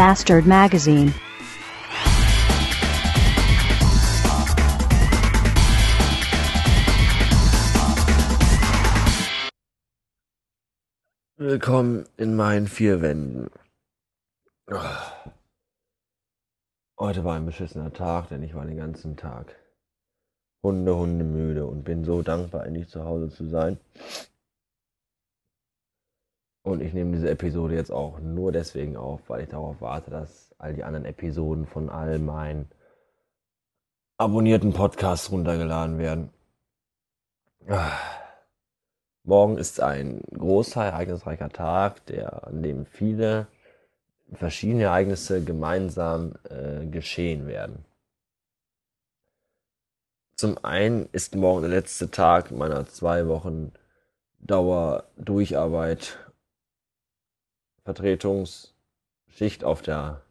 Bastard Magazine. Willkommen in meinen vier Wänden. Heute war ein beschissener Tag, denn ich war den ganzen Tag Hunde, Hunde müde und bin so dankbar, endlich zu Hause zu sein. Und ich nehme diese Episode jetzt auch nur deswegen auf, weil ich darauf warte, dass all die anderen Episoden von all meinen abonnierten Podcasts runtergeladen werden. Morgen ist ein großer, ereignisreicher Tag, der, an dem viele verschiedene Ereignisse gemeinsam äh, geschehen werden. Zum einen ist morgen der letzte Tag meiner zwei Wochen Dauer Durcharbeit Vertretungsschicht auf der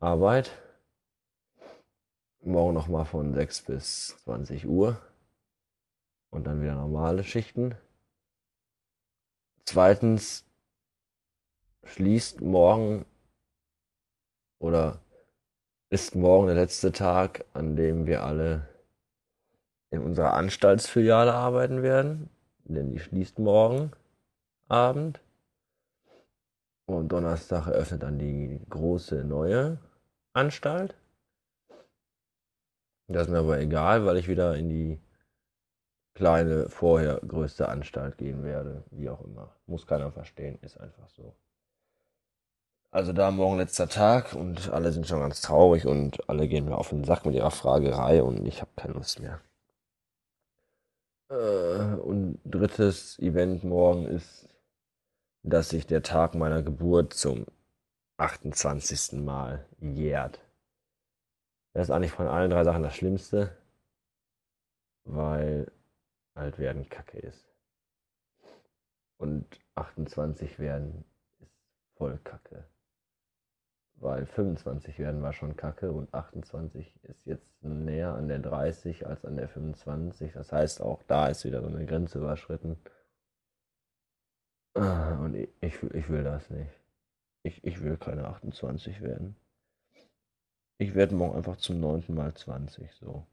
Arbeit. Morgen nochmal von 6 bis 20 Uhr. Und dann wieder normale Schichten. Zweitens schließt morgen oder ist morgen der letzte Tag, an dem wir alle in unserer Anstaltsfiliale arbeiten werden. Denn die schließt morgen Abend. Und Donnerstag eröffnet dann die große neue Anstalt. Das ist mir aber egal, weil ich wieder in die kleine, vorher größte Anstalt gehen werde. Wie auch immer. Muss keiner verstehen, ist einfach so. Also da morgen letzter Tag und alle sind schon ganz traurig und alle gehen mir auf den Sack mit ihrer Fragerei und ich habe keine Lust mehr. Äh, und drittes Event morgen ist dass sich der Tag meiner Geburt zum 28. Mal jährt. Das ist eigentlich von allen drei Sachen das Schlimmste, weil alt werden Kacke ist. Und 28 werden ist voll Kacke. Weil 25 werden war schon Kacke und 28 ist jetzt näher an der 30 als an der 25. Das heißt, auch da ist wieder so eine Grenze überschritten. Ah, und ich, ich, will das nicht. Ich, ich will keine 28 werden. Ich werde morgen einfach zum neunten Mal 20, so.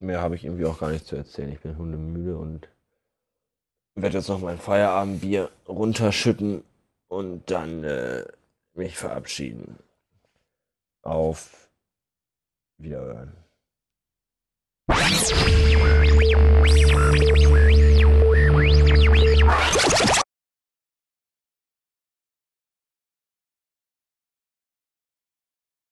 Mehr habe ich irgendwie auch gar nicht zu erzählen. Ich bin hundemüde und werde jetzt noch mein Feierabendbier runterschütten und dann äh, mich verabschieden. Auf Wiederhören.